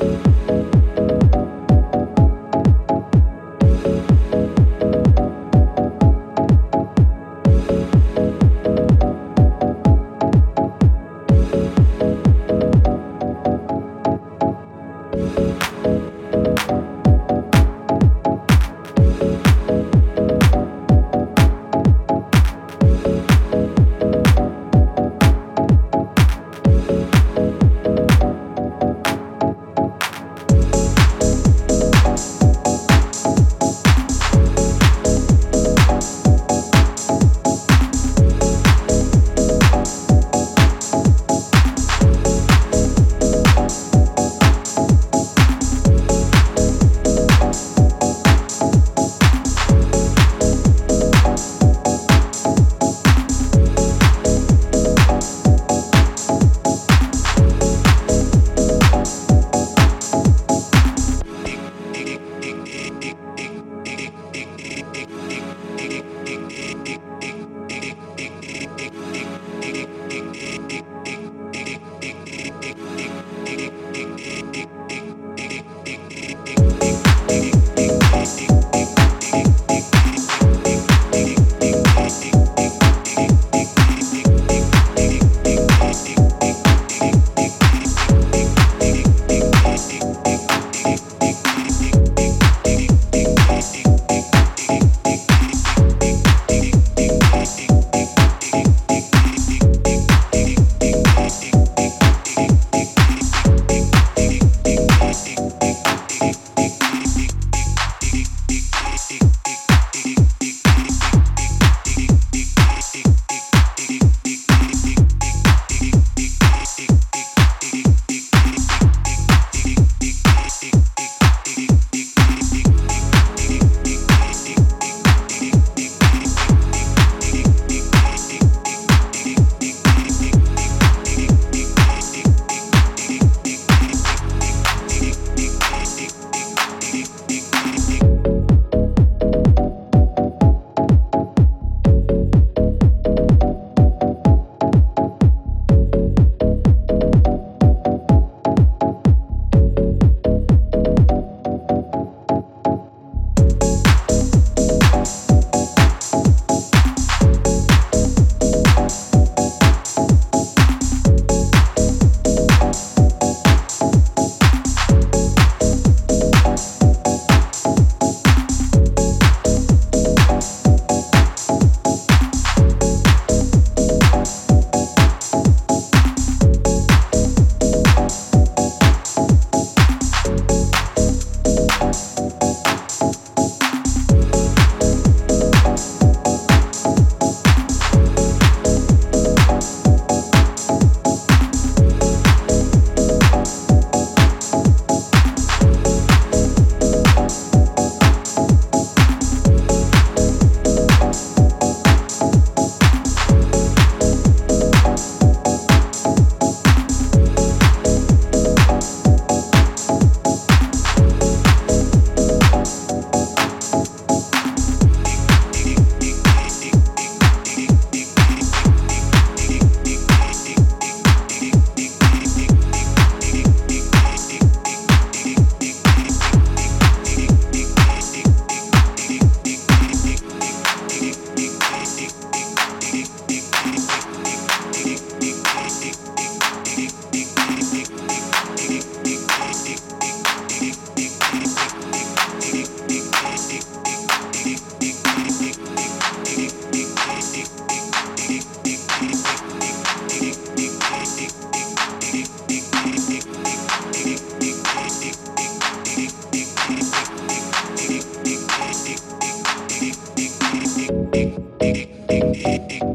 Bye.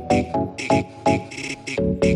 Dick, dick, dick, dick, dick.